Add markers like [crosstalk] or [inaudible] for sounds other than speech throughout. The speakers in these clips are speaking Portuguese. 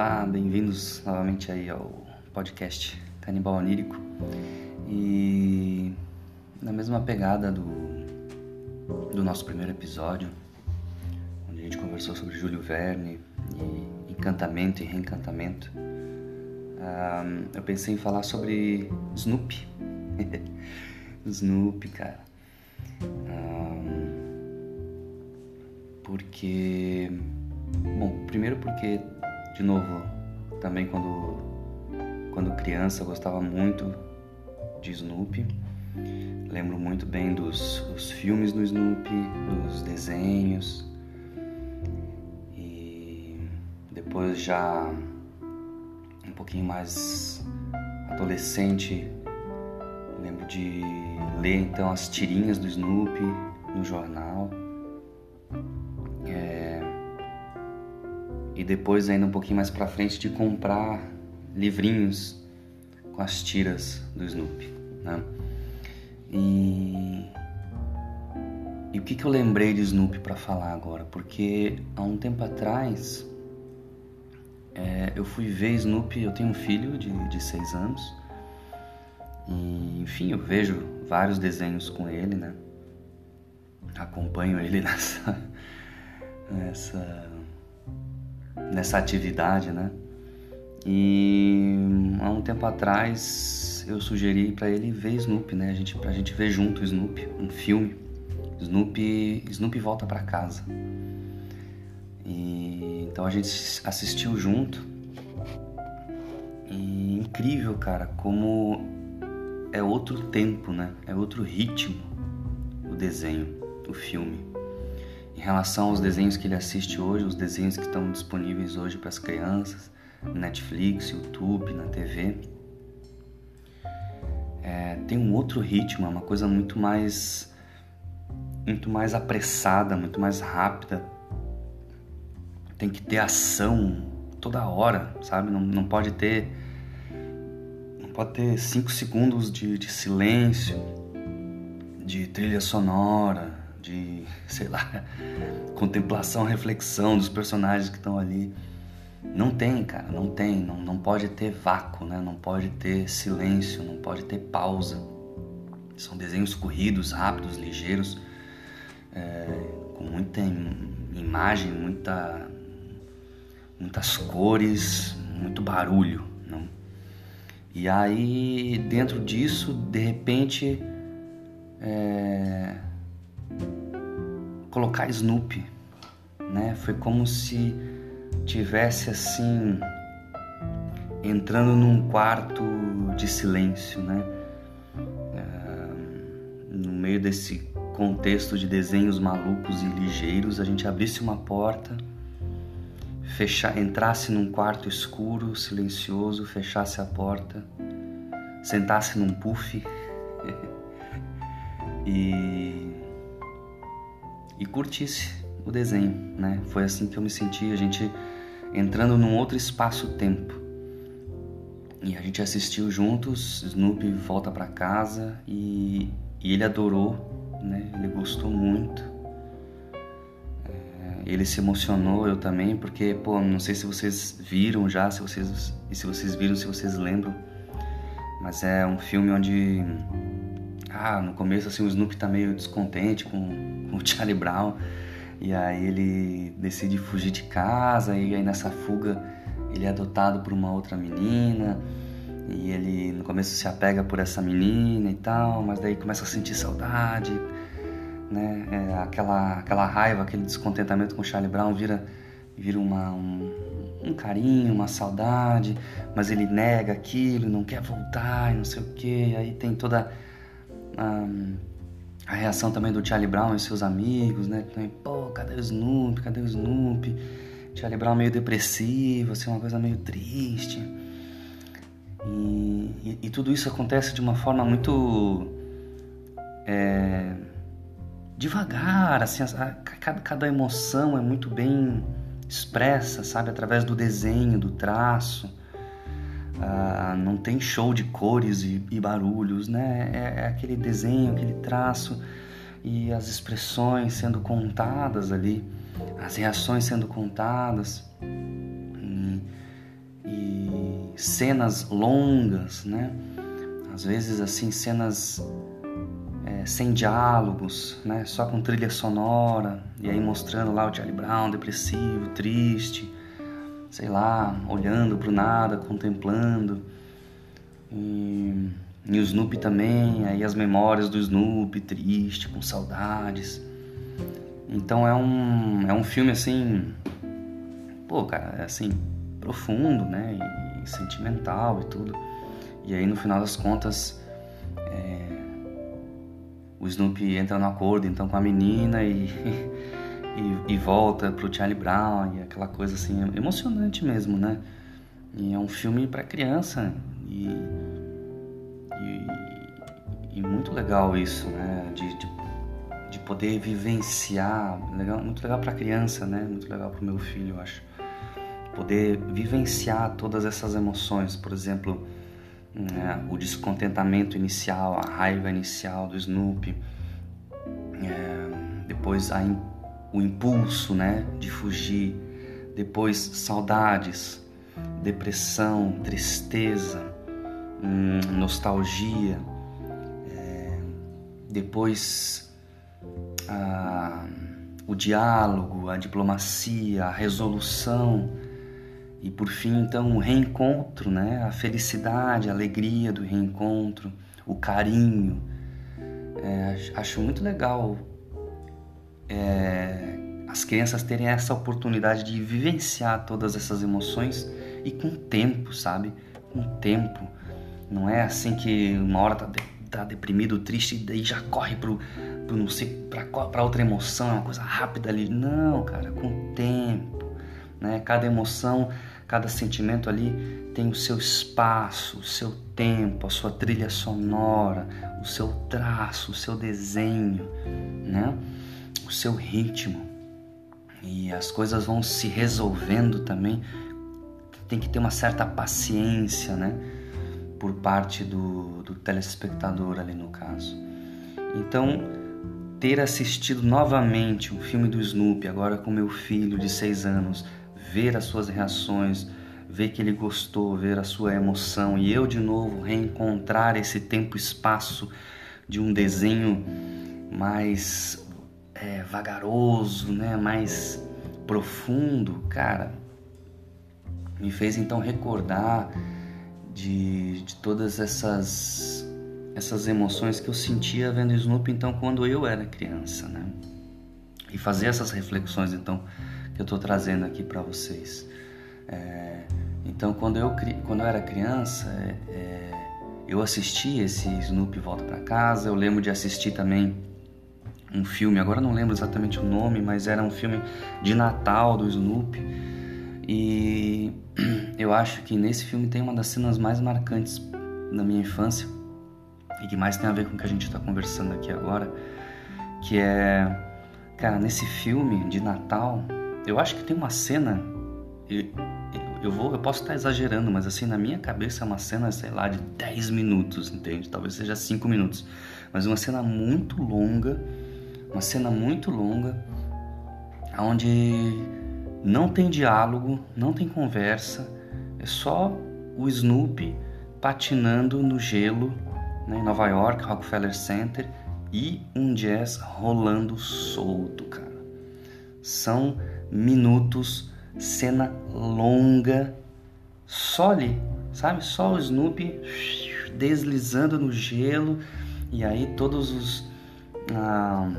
Olá, bem-vindos novamente aí ao podcast Canibal Onírico. E na mesma pegada do, do nosso primeiro episódio, onde a gente conversou sobre Júlio Verne e encantamento e reencantamento, um, eu pensei em falar sobre Snoopy. [laughs] Snoopy, cara. Um, porque. Bom, primeiro porque, de novo, também quando, quando criança gostava muito de Snoopy. Lembro muito bem dos, dos filmes do Snoopy, dos desenhos. E depois já um pouquinho mais adolescente, lembro de ler então as tirinhas do Snoopy no jornal. Depois ainda um pouquinho mais para frente de comprar livrinhos com as tiras do Snoopy, né? E, e o que, que eu lembrei de Snoopy para falar agora? Porque há um tempo atrás é, eu fui ver Snoopy, eu tenho um filho de, de seis anos. E, enfim, eu vejo vários desenhos com ele, né? Acompanho ele [laughs] nessa, nessa, nessa atividade, né? E há um tempo atrás eu sugeri para ele ver Snoopy, né? A gente, pra gente ver junto Snoopy, um filme. Snoopy, Snoopy volta para casa. E, então a gente assistiu junto. E incrível, cara, como é outro tempo, né? É outro ritmo o desenho, o filme. Em relação aos desenhos que ele assiste hoje, os desenhos que estão disponíveis hoje para as crianças, Netflix, YouTube, na TV, é, tem um outro ritmo, é uma coisa muito mais muito mais apressada, muito mais rápida, tem que ter ação toda hora, sabe? Não, não pode ter. Não pode ter cinco segundos de, de silêncio, de trilha sonora, de, sei lá, [laughs] contemplação, reflexão dos personagens que estão ali. Não tem, cara, não tem. Não, não pode ter vácuo, né? Não pode ter silêncio, não pode ter pausa. São desenhos corridos, rápidos, ligeiros, é, com muita imagem, muita muitas cores, muito barulho. Não? E aí, dentro disso, de repente, é... colocar Snoopy, né? Foi como se tivesse assim entrando num quarto de silêncio, né? É... No meio desse contexto de desenhos malucos e ligeiros, a gente abrisse uma porta fechar, entrasse num quarto escuro, silencioso, fechasse a porta, sentasse num puff [laughs] e, e curtisse o desenho, né? Foi assim que eu me senti, a gente entrando num outro espaço-tempo. E a gente assistiu juntos, Snoopy volta para casa e, e ele adorou, né? Ele gostou muito ele se emocionou, eu também, porque, pô, não sei se vocês viram já, se vocês e se vocês viram, se vocês lembram, mas é um filme onde ah, no começo assim o Snoopy tá meio descontente com, com o Charlie Brown e aí ele decide fugir de casa e aí nessa fuga ele é adotado por uma outra menina e ele no começo se apega por essa menina e tal, mas daí começa a sentir saudade né? É, aquela, aquela raiva, aquele descontentamento com Charlie Brown vira, vira uma, um, um carinho, uma saudade, mas ele nega aquilo, não quer voltar, e não sei o que. Aí tem toda a, a reação também do Charlie Brown e seus amigos, né? Pô, cadê o Snoopy? Cadê o Snoopy? Charlie Brown meio depressivo, assim, uma coisa meio triste. E, e, e tudo isso acontece de uma forma muito é, devagar, assim, a, cada, cada emoção é muito bem expressa, sabe, através do desenho, do traço. Ah, não tem show de cores e, e barulhos, né? É, é, aquele desenho, aquele traço e as expressões sendo contadas ali, as reações sendo contadas. E, cenas longas, né? Às vezes assim cenas é, sem diálogos, né? Só com trilha sonora e aí mostrando lá o Charlie Brown depressivo, triste, sei lá, olhando para o nada, contemplando. E, e o Snoopy também, aí as memórias do Snoopy triste, com saudades. Então é um é um filme assim, pô, cara, é assim profundo, né? E, sentimental e tudo. E aí no final das contas é, o Snoopy entra no acordo então com a menina e, [laughs] e, e, volta pro Charlie Brown e aquela coisa assim emocionante mesmo, né? E é um filme para criança e, e, e, muito legal isso, né? De, de, de poder vivenciar, legal, muito legal para criança, né? Muito legal para o meu filho, eu acho poder vivenciar todas essas emoções, por exemplo, né, o descontentamento inicial, a raiva inicial do Snoopy, é, depois a, o impulso né, de fugir, depois saudades, depressão, tristeza, hum, nostalgia, é, depois a, o diálogo, a diplomacia, a resolução e por fim, então, o reencontro, né? a felicidade, a alegria do reencontro, o carinho. É, acho muito legal é, as crianças terem essa oportunidade de vivenciar todas essas emoções e com tempo, sabe? Com tempo. Não é assim que uma hora tá, de, tá deprimido, triste e daí já corre pro, pro não sei, pra, pra outra emoção, é uma coisa rápida ali. Não, cara, com tempo. Né? Cada emoção Cada sentimento ali tem o seu espaço, o seu tempo, a sua trilha sonora, o seu traço, o seu desenho, né? O seu ritmo. E as coisas vão se resolvendo também. Tem que ter uma certa paciência, né? Por parte do, do telespectador ali no caso. Então, ter assistido novamente um filme do Snoopy, agora com meu filho de seis anos, ver as suas reações, ver que ele gostou, ver a sua emoção e eu de novo reencontrar esse tempo e espaço de um desenho mais é, vagaroso, né, mais profundo, cara, me fez então recordar de, de todas essas essas emoções que eu sentia vendo Snoopy então quando eu era criança, né? E fazer essas reflexões então que eu estou trazendo aqui para vocês. É, então, quando eu, quando eu era criança, é, é eu assisti esse Snoopy Volta para Casa. Eu lembro de assistir também um filme, agora não lembro exatamente o nome, mas era um filme de Natal do Snoopy. E [clears throat] eu acho que nesse filme tem uma das cenas mais marcantes da minha infância e que mais tem a ver com o que a gente está conversando aqui agora, que é, cara, nesse filme de Natal eu acho que tem uma cena. Eu, eu, vou, eu posso estar exagerando, mas assim, na minha cabeça é uma cena, sei lá, de 10 minutos, entende? Talvez seja 5 minutos. Mas uma cena muito longa, uma cena muito longa, onde não tem diálogo, não tem conversa, é só o Snoopy patinando no gelo né, em Nova York, Rockefeller Center, e um jazz rolando solto, cara. São minutos, cena longa, só ali, sabe? Só o Snoopy deslizando no gelo e aí todos os ah,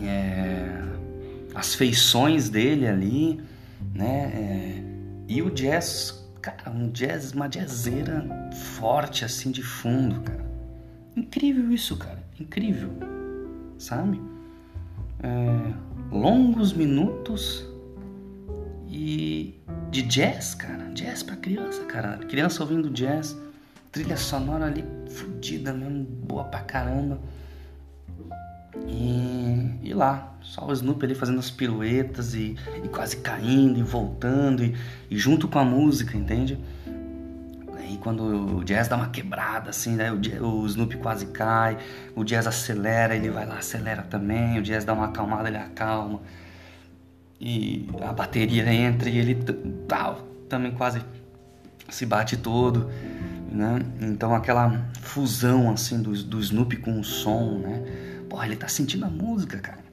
é, as feições dele ali, né? É, e o jazz, cara, um jazz, uma jazzeira forte assim de fundo, cara. Incrível isso, cara, incrível, sabe? É, longos minutos e de jazz, cara. Jazz pra criança, cara. Criança ouvindo jazz, trilha sonora ali fodida mesmo, boa pra caramba. E, e lá, só o Snoopy ali fazendo as piruetas e, e quase caindo e voltando e, e junto com a música, entende? Aí quando o jazz dá uma quebrada, assim, né? O, o Snoopy quase cai, o jazz acelera, ele vai lá, acelera também, o jazz dá uma acalmada, ele acalma. E a bateria entra e ele tal, também quase se bate todo, né? Então aquela fusão assim do, do Snoopy com o som, né? Porra, ele tá sentindo a música, cara.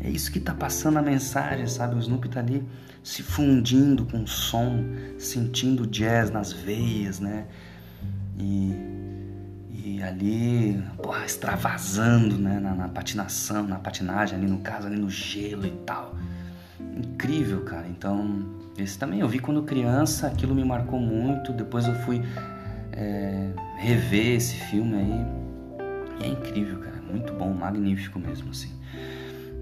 É isso que tá passando a mensagem, sabe? O Snoopy tá ali se fundindo com o som, sentindo jazz nas veias, né? E, e ali, porra, extravasando, né? Na, na patinação, na patinagem ali no caso, ali no gelo e tal. Incrível, cara. Então, esse também eu vi quando criança, aquilo me marcou muito. Depois eu fui é, rever esse filme aí. E é incrível, cara. Muito bom, magnífico mesmo, assim.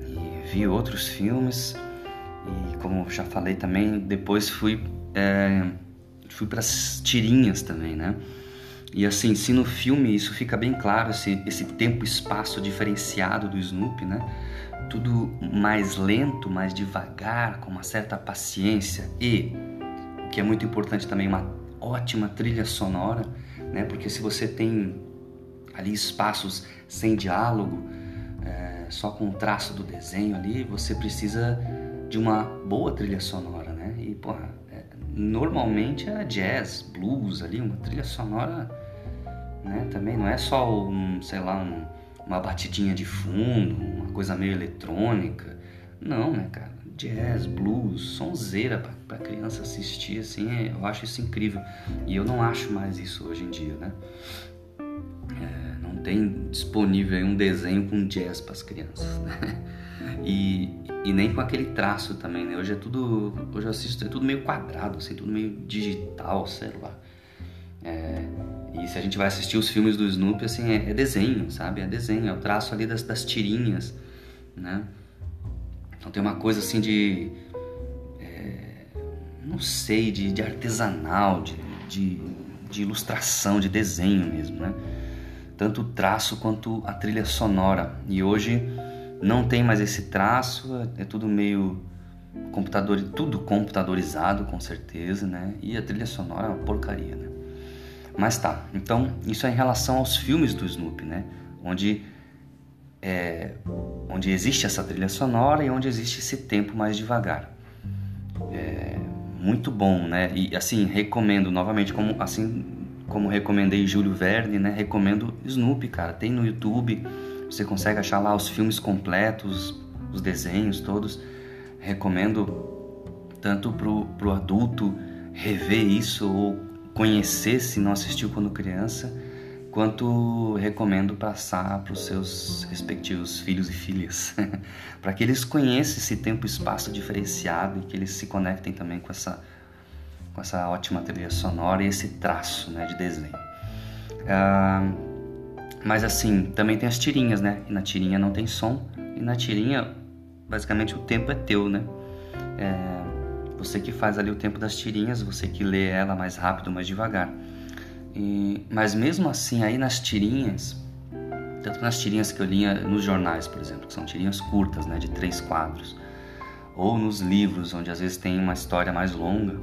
E vi outros filmes. E como já falei também, depois fui, é, fui para as tirinhas também, né? E assim, se no filme isso fica bem claro, esse, esse tempo espaço diferenciado do Snoopy, né? Tudo mais lento, mais devagar, com uma certa paciência e, o que é muito importante também, uma ótima trilha sonora, né? Porque se você tem ali espaços sem diálogo, é, só com o traço do desenho ali, você precisa de uma boa trilha sonora, né? E, porra, é, normalmente é jazz, blues ali, uma trilha sonora, né? Também não é só, um, sei lá, um, uma batidinha de fundo, uma coisa meio eletrônica. Não, né, cara? jazz, blues, sonzeira para criança assistir, assim, é, eu acho isso incrível. E eu não acho mais isso hoje em dia, né? Tem disponível um desenho com jazz para as crianças, né? [laughs] E, e nem com aquele traço também, né? Hoje é tudo, hoje eu assisto, é tudo meio quadrado, assim, tudo meio digital, sei lá. É, e se a gente vai assistir os filmes do Snoopy, assim, é, é desenho, sabe? É desenho, é o traço ali das, das tirinhas, né? Então tem uma coisa assim de. É, não sei, de, de artesanal, de, de, de, ilustração, de desenho mesmo, né? Tanto o traço quanto a trilha sonora. E hoje não tem mais esse traço, é, é tudo meio computador, tudo computadorizado com certeza, né? E a trilha sonora é uma porcaria, né? Mas tá, então isso é em relação aos filmes do Snoopy, né? Onde é, onde existe essa trilha sonora e onde existe esse tempo mais devagar. É muito bom, né? E assim, recomendo novamente, como assim como recomendei Júlio Verne, né? Recomendo Snoopy, cara. Tem no YouTube, você consegue achar lá os filmes completos, os desenhos todos. Recomendo tanto pro, pro adulto rever isso ou conhecer se não assistiu quando criança quanto recomendo passar para os seus respectivos filhos e filhas, [laughs] para que eles conheçam esse tempo e espaço diferenciado e que eles se conectem também com essa, com essa ótima trilha sonora e esse traço né, de desenho. Ah, mas assim, também tem as tirinhas, né? E na tirinha não tem som, e na tirinha, basicamente, o tempo é teu, né? É, você que faz ali o tempo das tirinhas, você que lê ela mais rápido, mais devagar. E, mas mesmo assim, aí nas tirinhas, tanto nas tirinhas que eu lia nos jornais, por exemplo, que são tirinhas curtas, né, de três quadros, ou nos livros, onde às vezes tem uma história mais longa,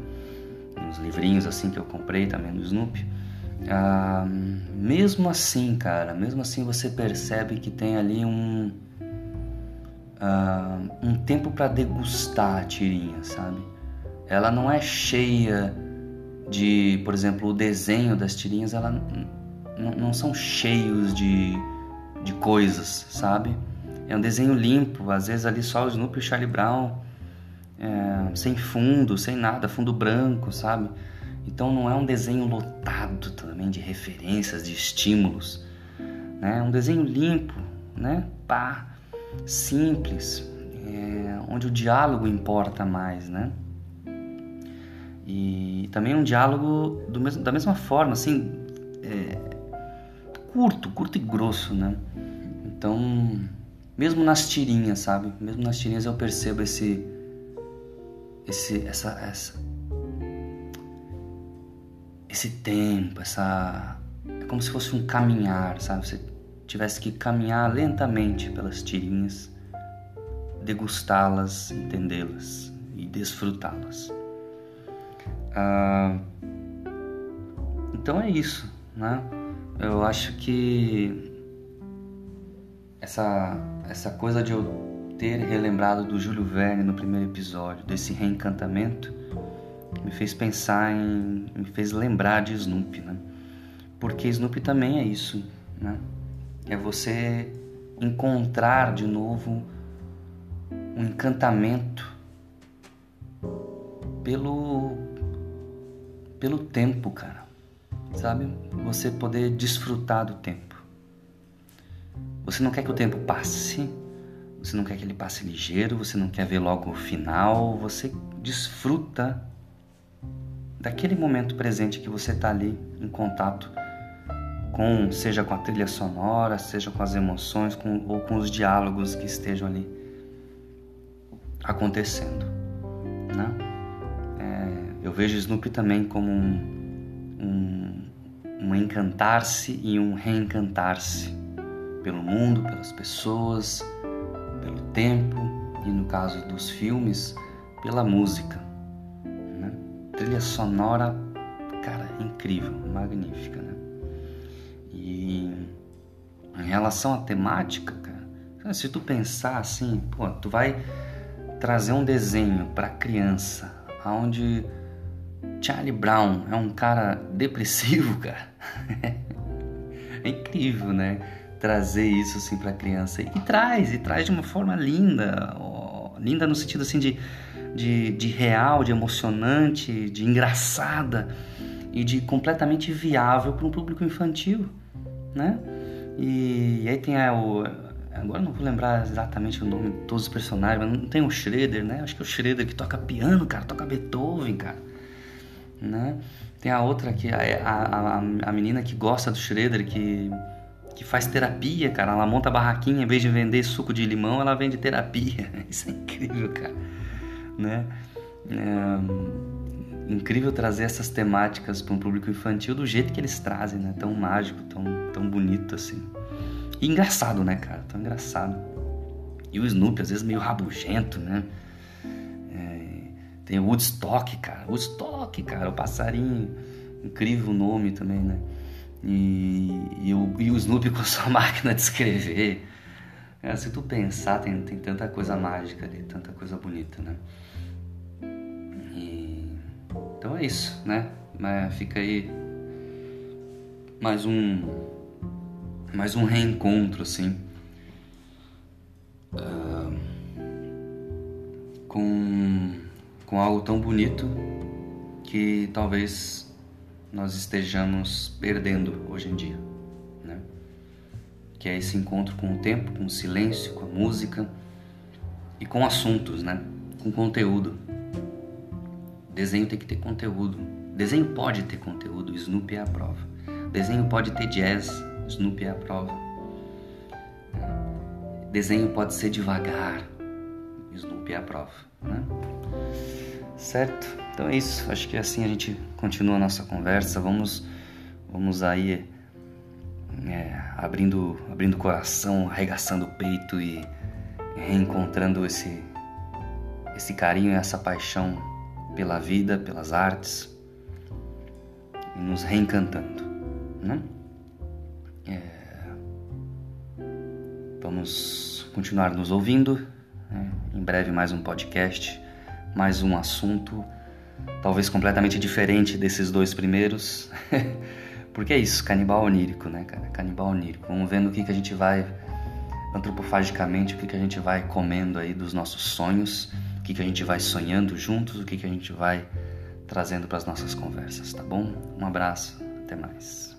nos livrinhos assim que eu comprei também no Snoopy, ah, mesmo assim, cara, mesmo assim você percebe que tem ali um ah, um tempo para degustar a tirinha, sabe? Ela não é cheia de, por exemplo, o desenho das tirinhas, ela não são cheios de, de coisas, sabe? É um desenho limpo, às vezes ali só o Snoopy e o Charlie Brown, é, sem fundo, sem nada, fundo branco, sabe? Então não é um desenho lotado também de referências, de estímulos, né? É um desenho limpo, né? Pá, simples, é, onde o diálogo importa mais, né? E também um diálogo mesmo, da mesma forma, assim, é, curto, curto e grosso, né? Então, mesmo nas tirinhas, sabe? Mesmo nas tirinhas eu percebo esse, esse, essa, essa, esse tempo, essa, é como se fosse um caminhar, sabe? Você tivesse que caminhar lentamente pelas tirinhas, degustá-las, entendê-las e desfrutá-las. Ah, então é isso, né? Eu acho que essa, essa coisa de eu ter relembrado do Júlio Verne no primeiro episódio, desse reencantamento, me fez pensar em, me fez lembrar de Snoopy, né? Porque Snoopy também é isso, né? É você encontrar de novo um encantamento pelo pelo tempo, cara. Sabe? Você poder desfrutar do tempo. Você não quer que o tempo passe, você não quer que ele passe ligeiro, você não quer ver logo o final, você desfruta daquele momento presente que você está ali em contato com, seja com a trilha sonora, seja com as emoções com, ou com os diálogos que estejam ali acontecendo, né? É, eu vejo Snoopy também como um, um, um encantar-se e um reencantar-se pelo mundo, pelas pessoas, pelo tempo e no caso dos filmes, pela música. Né? Trilha sonora, cara, incrível, magnífica, né? E em relação à temática, cara, se tu pensar assim, pô, tu vai trazer um desenho para criança, aonde Charlie Brown é um cara [laughs] depressivo, cara. é incrível, né? Trazer isso assim para a criança. E traz, e traz de uma forma linda, ó, linda no sentido assim de, de, de real, de emocionante, de engraçada e de completamente viável para um público infantil, né? E, e aí tem a, o, agora não vou lembrar exatamente o nome de todos os personagens, mas não tem o Schroeder, né? Acho que é o Schroeder que toca piano, cara, toca Beethoven, cara, né? Tem a outra que a, a, a, menina que gosta do Schroeder, que que faz terapia, cara. Ela monta barraquinha, em vez de vender suco de limão, ela vende terapia. [laughs] Isso é incrível, cara. Né? É incrível trazer essas temáticas para um público infantil do jeito que eles trazem, né? Tão mágico, tão, tão bonito assim. E engraçado, né, cara? Tão engraçado. E o Snoopy, às vezes, meio rabugento, né? É, tem o Woodstock, cara. Woodstock, cara, o passarinho. Incrível nome também, né? E, e, o, e o Snoopy [laughs] com a sua máquina de escrever. É, se tu pensar, tem, tem tanta coisa mágica ali, tanta coisa bonita, né? E, então é isso, né? Mas fica aí mais um mais um reencontro assim uh, com com algo tão bonito que talvez nós estejamos perdendo hoje em dia, né? Que é esse encontro com o tempo, com o silêncio, com a música e com assuntos, né? Com conteúdo. Desenho tem que ter conteúdo. Desenho pode ter conteúdo, Snoopy é a prova. Desenho pode ter jazz, Snoopy é a prova. Desenho pode ser devagar, Snoopy é a prova, né? Certo? Então é isso. Acho que assim a gente continua a nossa conversa. Vamos, vamos aí é, abrindo, abrindo coração, arregaçando o peito e reencontrando esse, esse carinho e essa paixão pela vida, pelas artes e nos reencantando, né? É, vamos continuar nos ouvindo. Né? Em breve mais um podcast mais um assunto, talvez completamente diferente desses dois primeiros. [laughs] Porque é isso, canibal onírico, né, cara? Canibal onírico. Vamos vendo o que, que a gente vai, antropofagicamente, o que, que a gente vai comendo aí dos nossos sonhos, o que, que a gente vai sonhando juntos, o que, que a gente vai trazendo para as nossas conversas, tá bom? Um abraço, até mais.